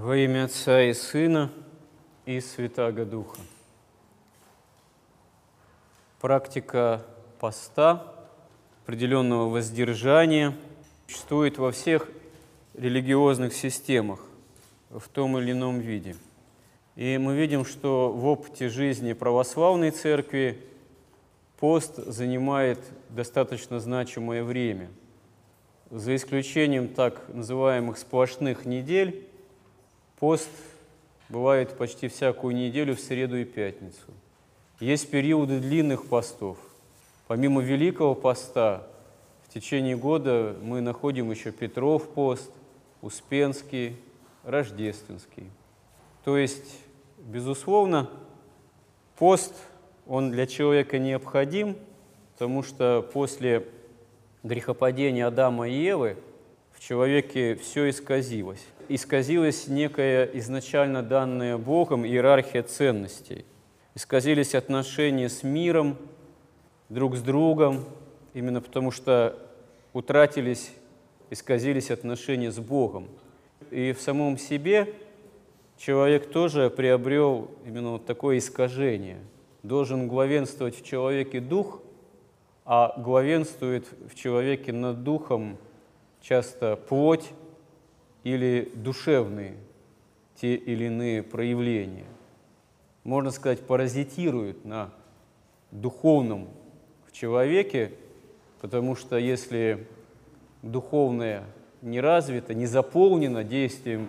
Во имя Отца и Сына и Святаго Духа. Практика поста, определенного воздержания существует во всех религиозных системах в том или ином виде. И мы видим, что в опыте жизни православной церкви пост занимает достаточно значимое время. За исключением так называемых сплошных недель, пост бывает почти всякую неделю в среду и пятницу. Есть периоды длинных постов. Помимо Великого поста, в течение года мы находим еще Петров пост, Успенский, Рождественский. То есть, безусловно, пост, он для человека необходим, потому что после грехопадения Адама и Евы в человеке все исказилось. Исказилась некая изначально данная Богом иерархия ценностей. Исказились отношения с миром, друг с другом, именно потому что утратились, исказились отношения с Богом. И в самом себе человек тоже приобрел именно вот такое искажение. Должен главенствовать в человеке дух, а главенствует в человеке над духом часто плоть или душевные те или иные проявления. Можно сказать, паразитирует на духовном в человеке, потому что если духовное не развито, не заполнено действием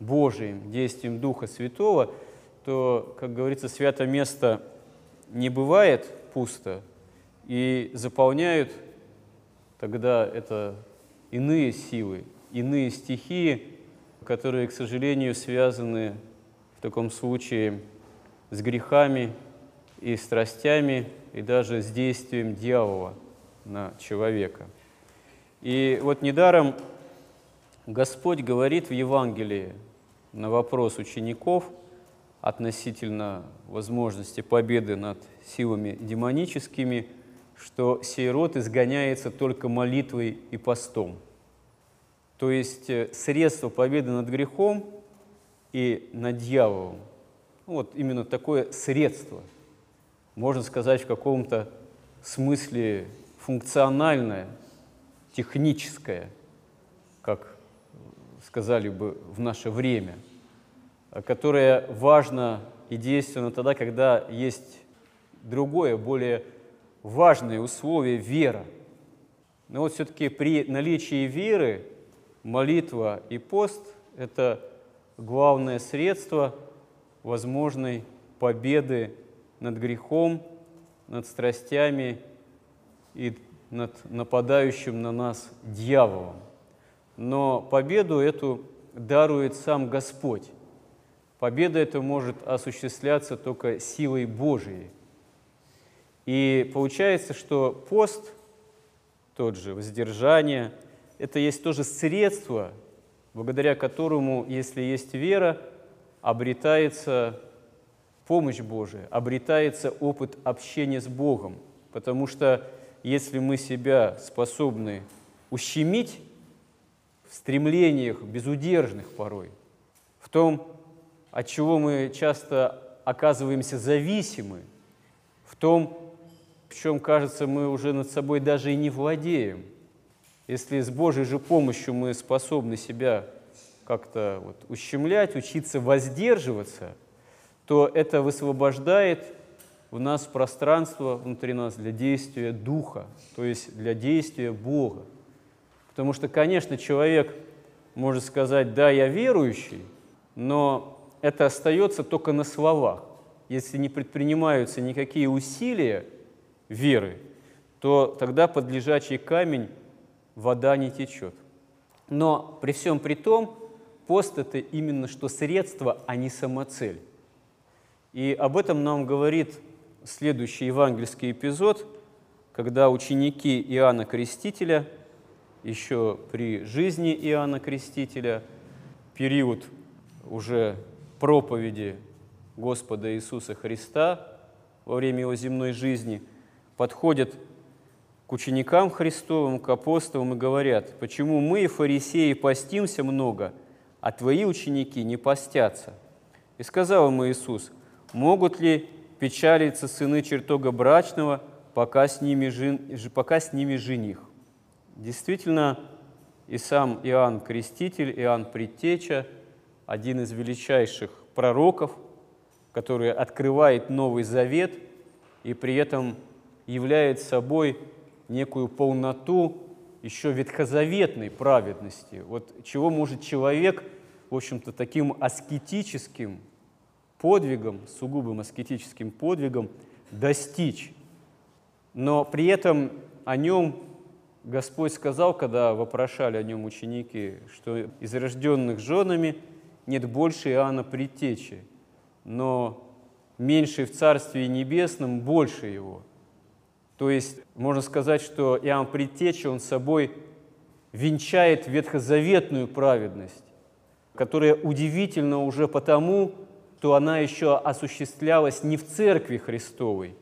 Божиим, действием Духа Святого, то, как говорится, свято место не бывает пусто, и заполняют тогда это иные силы, иные стихии, которые, к сожалению, связаны в таком случае с грехами и страстями, и даже с действием дьявола на человека. И вот недаром Господь говорит в Евангелии на вопрос учеников относительно возможности победы над силами демоническими, что сей род изгоняется только молитвой и постом. То есть э, средство победы над грехом и над дьяволом, ну, вот именно такое средство, можно сказать, в каком-то смысле функциональное, техническое, как сказали бы в наше время, которое важно и действенно тогда, когда есть другое, более важное условие – вера. Но вот все-таки при наличии веры молитва и пост – это главное средство возможной победы над грехом, над страстями и над нападающим на нас дьяволом но победу эту дарует сам Господь. Победа эта может осуществляться только силой Божией. И получается, что пост, тот же воздержание, это есть тоже средство, благодаря которому, если есть вера, обретается помощь Божия, обретается опыт общения с Богом. Потому что если мы себя способны ущемить, в стремлениях безудержных порой, в том, от чего мы часто оказываемся зависимы, в том, в чем, кажется, мы уже над собой даже и не владеем. Если с Божьей же помощью мы способны себя как-то вот ущемлять, учиться воздерживаться, то это высвобождает в нас пространство внутри нас для действия Духа, то есть для действия Бога. Потому что, конечно, человек может сказать, да, я верующий, но это остается только на словах. Если не предпринимаются никакие усилия веры, то тогда под лежачий камень вода не течет. Но при всем при том, пост – это именно что средство, а не самоцель. И об этом нам говорит следующий евангельский эпизод, когда ученики Иоанна Крестителя – еще при жизни Иоанна Крестителя, период уже проповеди Господа Иисуса Христа во время его земной жизни, подходят к ученикам Христовым, к апостолам и говорят, почему мы, фарисеи, постимся много, а твои ученики не постятся. И сказал ему Иисус, могут ли печалиться сыны чертога брачного, пока с ними, жен, пока с ними жених? Действительно, и сам Иоанн Креститель, Иоанн Предтеча, один из величайших пророков, который открывает Новый Завет и при этом является собой некую полноту еще ветхозаветной праведности. Вот чего может человек, в общем-то, таким аскетическим подвигом, сугубым аскетическим подвигом достичь. Но при этом о нем Господь сказал, когда вопрошали о нем ученики, что из рожденных женами нет больше Иоанна Предтечи, но меньший в Царстве Небесном больше его – то есть можно сказать, что Иоанн Предтеча, он собой венчает ветхозаветную праведность, которая удивительна уже потому, что она еще осуществлялась не в Церкви Христовой,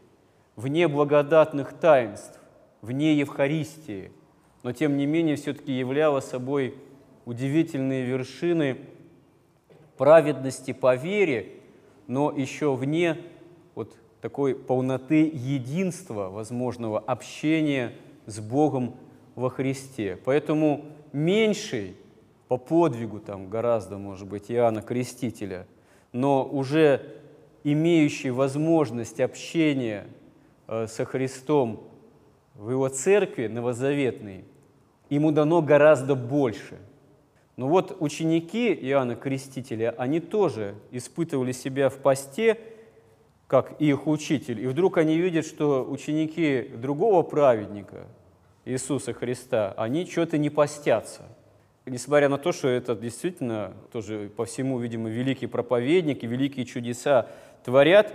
вне благодатных таинств, вне Евхаристии, но тем не менее все-таки являла собой удивительные вершины праведности по вере, но еще вне вот такой полноты единства, возможного общения с Богом во Христе. Поэтому меньший по подвигу там гораздо, может быть, Иоанна Крестителя, но уже имеющий возможность общения э, со Христом в его церкви новозаветной, ему дано гораздо больше. Но вот ученики Иоанна Крестителя, они тоже испытывали себя в посте – как их учитель. И вдруг они видят, что ученики другого праведника, Иисуса Христа, они что-то не постятся. Несмотря на то, что это действительно тоже по всему, видимо, великий проповедник и великие чудеса творят,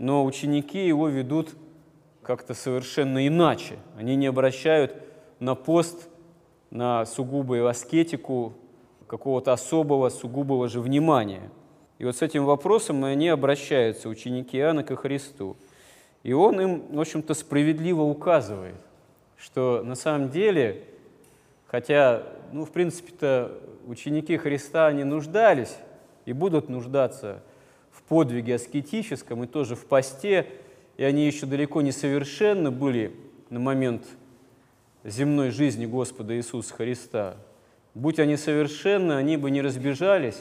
но ученики его ведут как-то совершенно иначе. Они не обращают на пост, на сугубую аскетику какого-то особого, сугубого же внимания – и вот с этим вопросом они обращаются, ученики Иоанна, ко Христу. И он им, в общем-то, справедливо указывает, что на самом деле, хотя, ну, в принципе-то, ученики Христа, они нуждались и будут нуждаться в подвиге аскетическом и тоже в посте, и они еще далеко не совершенны были на момент земной жизни Господа Иисуса Христа. Будь они совершенны, они бы не разбежались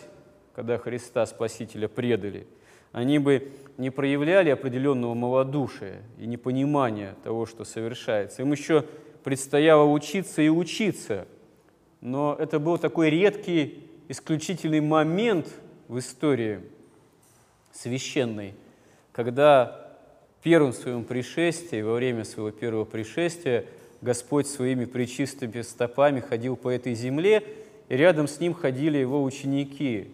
когда Христа Спасителя предали, они бы не проявляли определенного малодушия и непонимания того, что совершается. Им еще предстояло учиться и учиться. Но это был такой редкий, исключительный момент в истории священной, когда в первом своем пришествии, во время своего первого пришествия, Господь своими причистыми стопами ходил по этой земле, и рядом с ним ходили его ученики,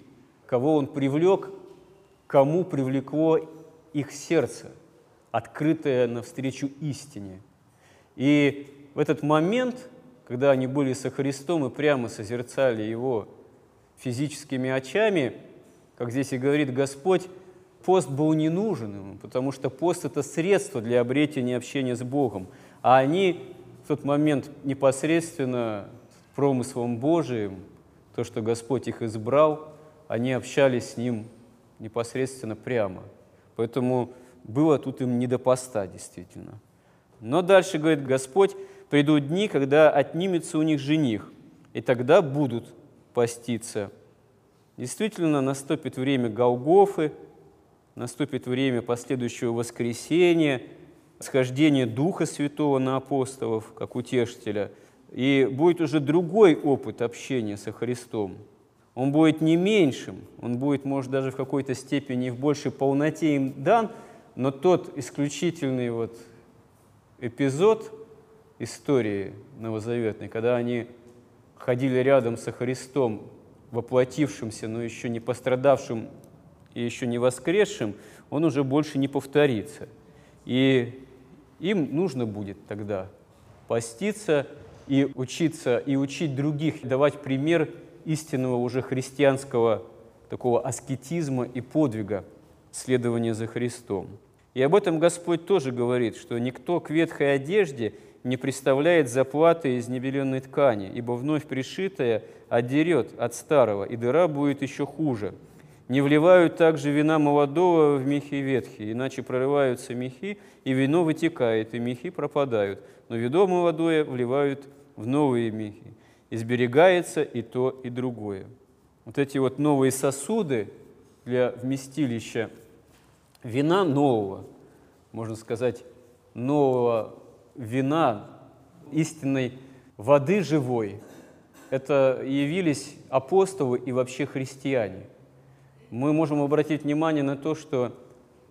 кого он привлек, кому привлекло их сердце, открытое навстречу истине. И в этот момент, когда они были со Христом и прямо созерцали Его физическими очами, как здесь и говорит Господь, пост был не нужен ему, потому что пост – это средство для обретения общения с Богом. А они в тот момент непосредственно промыслом Божиим, то, что Господь их избрал – они общались с ним непосредственно прямо. Поэтому было тут им не до поста, действительно. Но дальше говорит Господь, придут дни, когда отнимется у них жених, и тогда будут поститься. Действительно, наступит время Голгофы, наступит время последующего воскресения, схождения Духа Святого на апостолов, как утешителя, и будет уже другой опыт общения со Христом – он будет не меньшим, он будет, может, даже в какой-то степени в большей полноте им дан, но тот исключительный вот эпизод истории новозаветной, когда они ходили рядом со Христом, воплотившимся, но еще не пострадавшим и еще не воскресшим, он уже больше не повторится. И им нужно будет тогда поститься и учиться, и учить других, давать пример истинного уже христианского такого аскетизма и подвига следования за Христом. И об этом Господь тоже говорит, что никто к ветхой одежде не представляет заплаты из небеленной ткани, ибо вновь пришитая отдерет от старого, и дыра будет еще хуже. Не вливают также вина молодого в мехи ветхие, иначе прорываются мехи, и вино вытекает, и мехи пропадают. Но вино молодое вливают в новые мехи. И сберегается и то, и другое. Вот эти вот новые сосуды для вместилища вина нового, можно сказать, нового вина, истинной воды живой, это явились апостолы и вообще христиане. Мы можем обратить внимание на то, что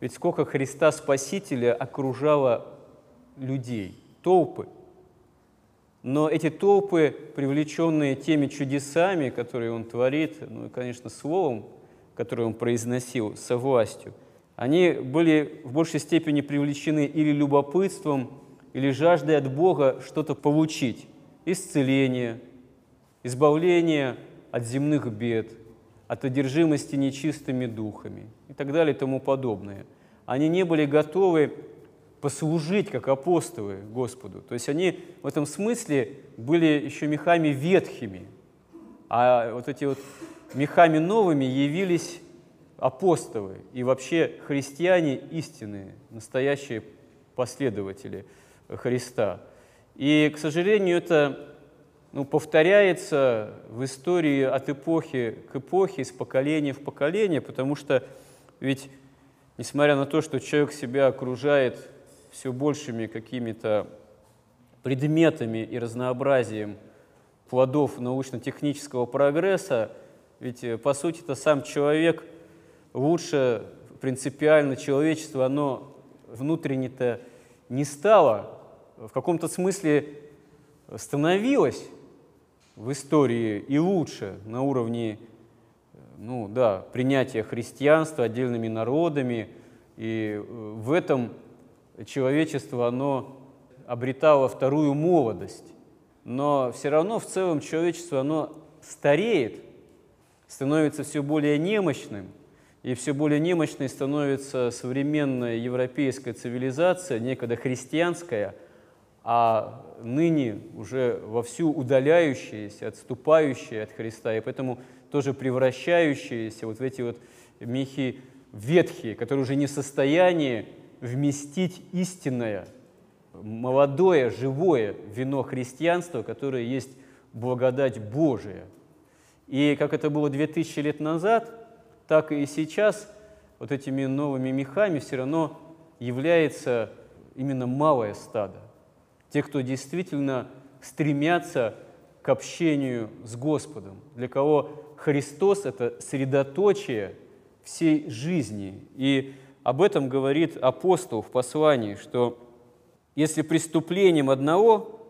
ведь сколько Христа Спасителя окружало людей, толпы. Но эти толпы, привлеченные теми чудесами, которые Он творит, ну и, конечно, словом, которое Он произносил со властью, они были в большей степени привлечены или любопытством, или жаждой от Бога что-то получить. Исцеление, избавление от земных бед, от одержимости нечистыми духами и так далее и тому подобное. Они не были готовы послужить как апостолы Господу. То есть они в этом смысле были еще мехами ветхими, а вот эти вот мехами новыми явились апостолы и вообще христиане истинные, настоящие последователи Христа. И, к сожалению, это ну, повторяется в истории от эпохи к эпохе, из поколения в поколение, потому что ведь, несмотря на то, что человек себя окружает все большими какими-то предметами и разнообразием плодов научно-технического прогресса, ведь, э, по сути, это сам человек лучше принципиально человечество, оно внутренне-то не стало, в каком-то смысле становилось в истории и лучше на уровне ну, да, принятия христианства отдельными народами. И э, в этом человечество, оно обретало вторую молодость. Но все равно в целом человечество, оно стареет, становится все более немощным, и все более немощной становится современная европейская цивилизация, некогда христианская – а ныне уже вовсю удаляющиеся, отступающие от Христа, и поэтому тоже превращающиеся вот в эти вот мехи ветхие, которые уже не в состоянии вместить истинное, молодое, живое вино христианства, которое есть благодать Божия. И как это было 2000 лет назад, так и сейчас вот этими новыми мехами все равно является именно малое стадо те, кто действительно стремятся к общению с Господом, для кого Христос – это средоточие всей жизни. И об этом говорит апостол в послании, что если преступлением одного,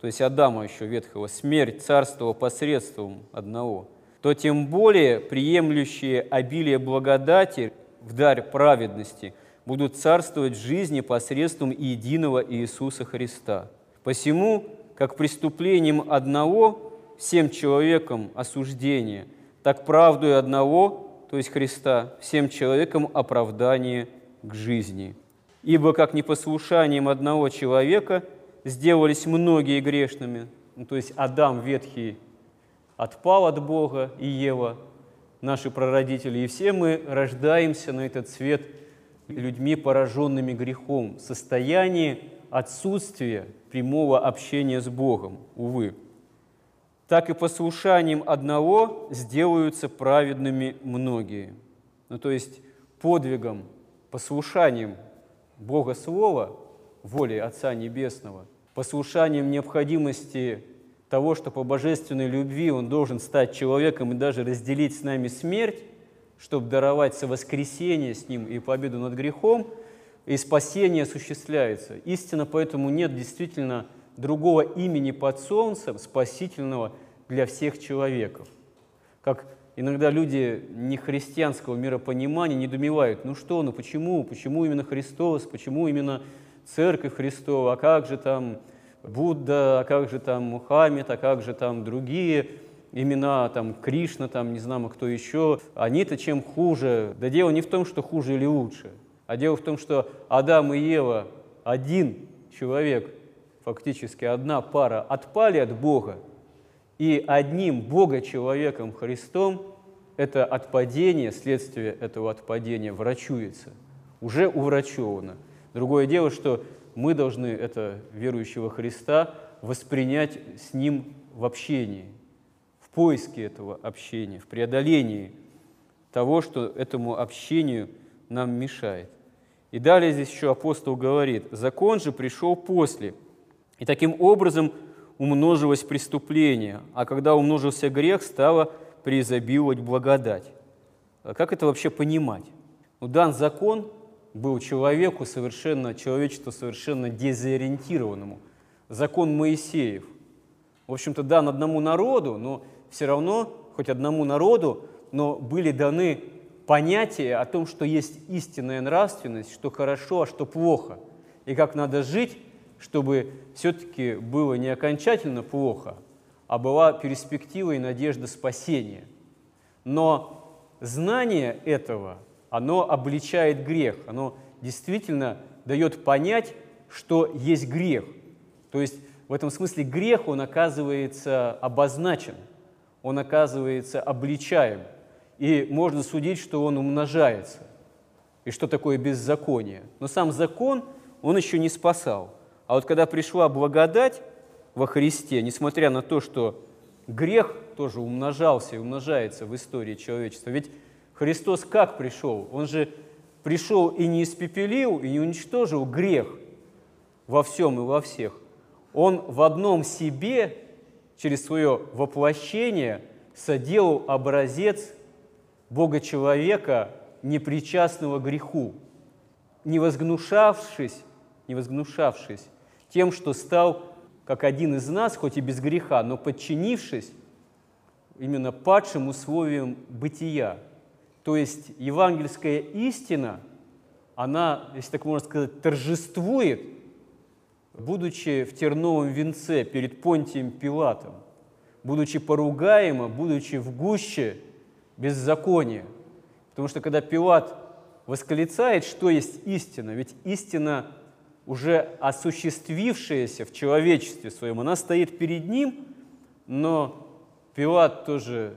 то есть Адама еще ветхого, смерть царствовала посредством одного, то тем более приемлющие обилие благодати в дар праведности – будут царствовать в жизни посредством единого Иисуса Христа. Посему, как преступлением одного всем человекам осуждение, так правду и одного, то есть Христа, всем человекам оправдание к жизни. Ибо как непослушанием одного человека сделались многие грешными, ну, то есть Адам ветхий отпал от Бога и Ева, наши прародители, и все мы рождаемся на этот свет – людьми, пораженными грехом, состояние отсутствия прямого общения с Богом, увы. Так и послушанием одного сделаются праведными многие. Ну, то есть подвигом, послушанием Бога Слова, воли Отца Небесного, послушанием необходимости того, что по божественной любви Он должен стать человеком и даже разделить с нами смерть, чтобы даровать совоскресение с Ним и победу над грехом, и спасение осуществляется. Истина поэтому нет действительно другого имени под солнцем, спасительного для всех человеков. Как иногда люди нехристианского миропонимания недумевают, ну что, ну почему, почему именно Христос, почему именно Церковь Христова, а как же там Будда, а как же там Мухаммед, а как же там другие имена? Там Кришна, там не знаю кто еще, они-то чем хуже. Да дело не в том, что хуже или лучше, а дело в том, что Адам и Ева один человек фактически одна пара отпали от Бога, и одним Бога-человеком Христом это отпадение, следствие этого отпадения врачуется, уже уврачевано. Другое дело, что мы должны это верующего Христа воспринять с Ним в общении, в поиске этого общения, в преодолении того, что этому общению нам мешает. И далее здесь еще апостол говорит, закон же пришел после, и таким образом умножилось преступление, а когда умножился грех, стало преизобиловать благодать. А как это вообще понимать? Ну, дан закон был человеку совершенно, человечеству совершенно дезориентированному. Закон Моисеев. В общем-то, дан одному народу, но все равно, хоть одному народу, но были даны понятия о том, что есть истинная нравственность, что хорошо, а что плохо, и как надо жить, чтобы все-таки было не окончательно плохо, а была перспектива и надежда спасения. Но знание этого, оно обличает грех, оно действительно дает понять, что есть грех. То есть в этом смысле грех, он оказывается обозначен, он оказывается обличаем. И можно судить, что он умножается. И что такое беззаконие. Но сам закон, он еще не спасал. А вот когда пришла благодать во Христе, несмотря на то, что грех тоже умножался и умножается в истории человечества, ведь Христос как пришел? Он же пришел и не испепелил, и не уничтожил грех во всем и во всех. Он в одном себе, через свое воплощение, соделал образец Бога-человека, непричастного греху, не возгнушавшись, не возгнушавшись тем, что стал как один из нас, хоть и без греха, но подчинившись именно падшим условиям бытия. То есть евангельская истина, она, если так можно сказать, торжествует, будучи в терновом венце перед Понтием Пилатом, будучи поругаема, будучи в гуще беззакония. Потому что когда Пилат восклицает, что есть истина, ведь истина уже осуществившаяся в человечестве своем, она стоит перед ним, но Пилат тоже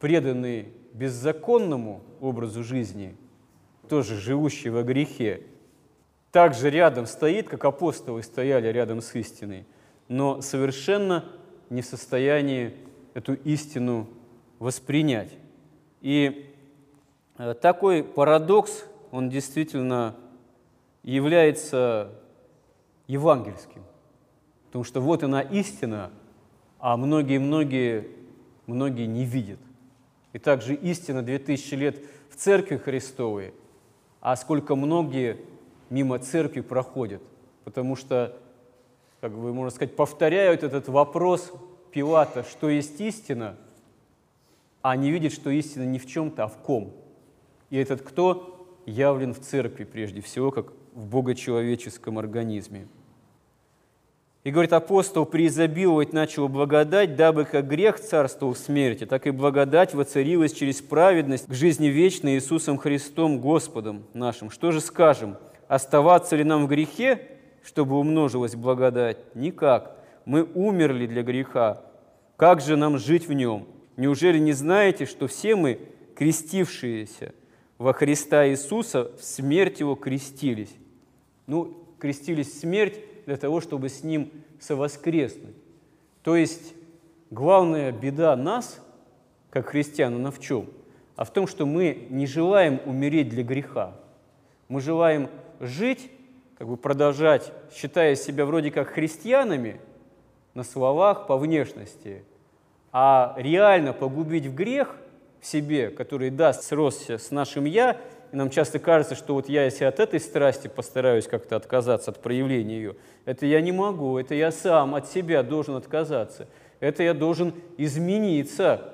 преданный беззаконному образу жизни, тоже живущий во грехе, также рядом стоит, как апостолы стояли рядом с истиной, но совершенно не в состоянии эту истину воспринять. И э, такой парадокс, он действительно является евангельским. Потому что вот она истина, а многие-многие многие не видят. И также истина 2000 лет в Церкви Христовой, а сколько многие мимо Церкви проходят, потому что, как бы можно сказать, повторяют этот вопрос Пилата, что есть истина, а не видят, что истина не в чем-то, а в ком. И этот кто явлен в Церкви прежде всего, как в богочеловеческом организме. И говорит апостол, преизобиловать начал благодать, дабы как грех царствовал в смерти, так и благодать воцарилась через праведность к жизни вечной Иисусом Христом Господом нашим. Что же скажем? Оставаться ли нам в грехе, чтобы умножилась благодать? Никак. Мы умерли для греха. Как же нам жить в нем? Неужели не знаете, что все мы, крестившиеся во Христа Иисуса, в смерть Его крестились? Ну, крестились смерть для того, чтобы с Ним совоскреснуть. То есть главная беда нас, как христиан, она в чем? А в том, что мы не желаем умереть для греха. Мы желаем жить, как бы продолжать, считая себя вроде как христианами на словах, по внешности, а реально погубить в грех в себе, который даст сросся с нашим «я», и нам часто кажется, что вот я, если от этой страсти постараюсь как-то отказаться от проявления ее, это я не могу, это я сам от себя должен отказаться, это я должен измениться.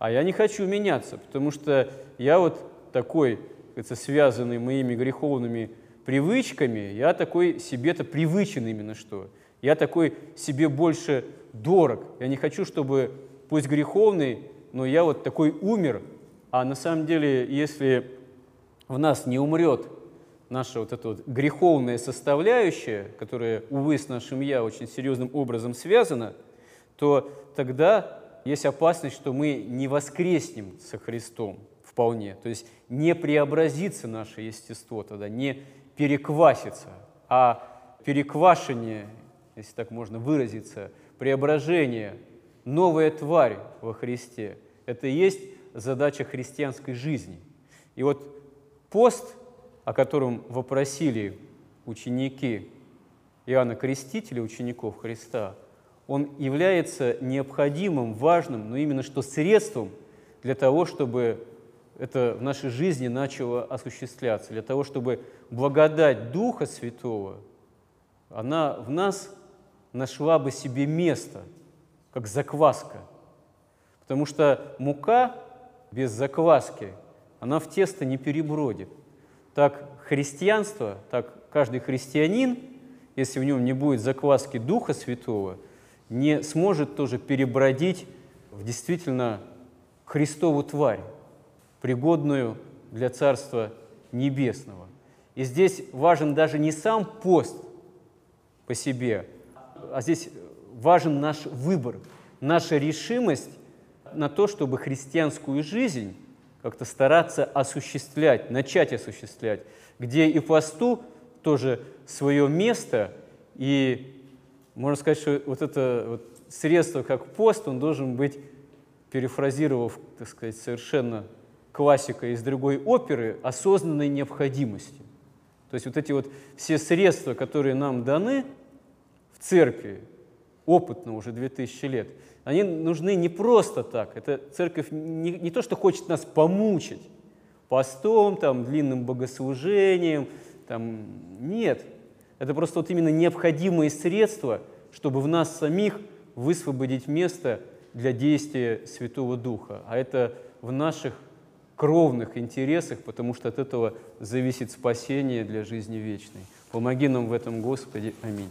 А я не хочу меняться, потому что я вот такой, это связанный моими греховными привычками, я такой себе-то привычен именно что. Я такой себе больше дорог. Я не хочу, чтобы, пусть греховный, но я вот такой умер. А на самом деле, если в нас не умрет наша вот эта вот греховная составляющая, которая, увы, с нашим «я» очень серьезным образом связана, то тогда есть опасность, что мы не воскреснем со Христом вполне, то есть не преобразится наше естество тогда, не переквасится, а переквашение, если так можно выразиться, преображение, новая тварь во Христе – это и есть задача христианской жизни. И вот пост, о котором вопросили ученики Иоанна Крестителя, учеников Христа, он является необходимым, важным, но именно что средством для того, чтобы это в нашей жизни начало осуществляться, для того, чтобы благодать Духа Святого, она в нас нашла бы себе место, как закваска. Потому что мука без закваски, она в тесто не перебродит. Так христианство, так каждый христианин, если в нем не будет закваски Духа Святого, не сможет тоже перебродить в действительно Христову тварь, пригодную для Царства Небесного. И здесь важен даже не сам пост по себе, а здесь важен наш выбор, наша решимость на то, чтобы христианскую жизнь как-то стараться осуществлять, начать осуществлять, где и посту тоже свое место, и можно сказать, что вот это вот средство, как пост, он должен быть, перефразировав, так сказать, совершенно классика из другой оперы, осознанной необходимостью. То есть вот эти вот все средства, которые нам даны в церкви, опытно уже 2000 лет, они нужны не просто так. Это церковь не, не то, что хочет нас помучить постом, там, длинным богослужением. Там, нет. Это просто вот именно необходимые средства, чтобы в нас самих высвободить место для действия Святого Духа. А это в наших кровных интересах, потому что от этого зависит спасение для жизни вечной. Помоги нам в этом, Господи. Аминь.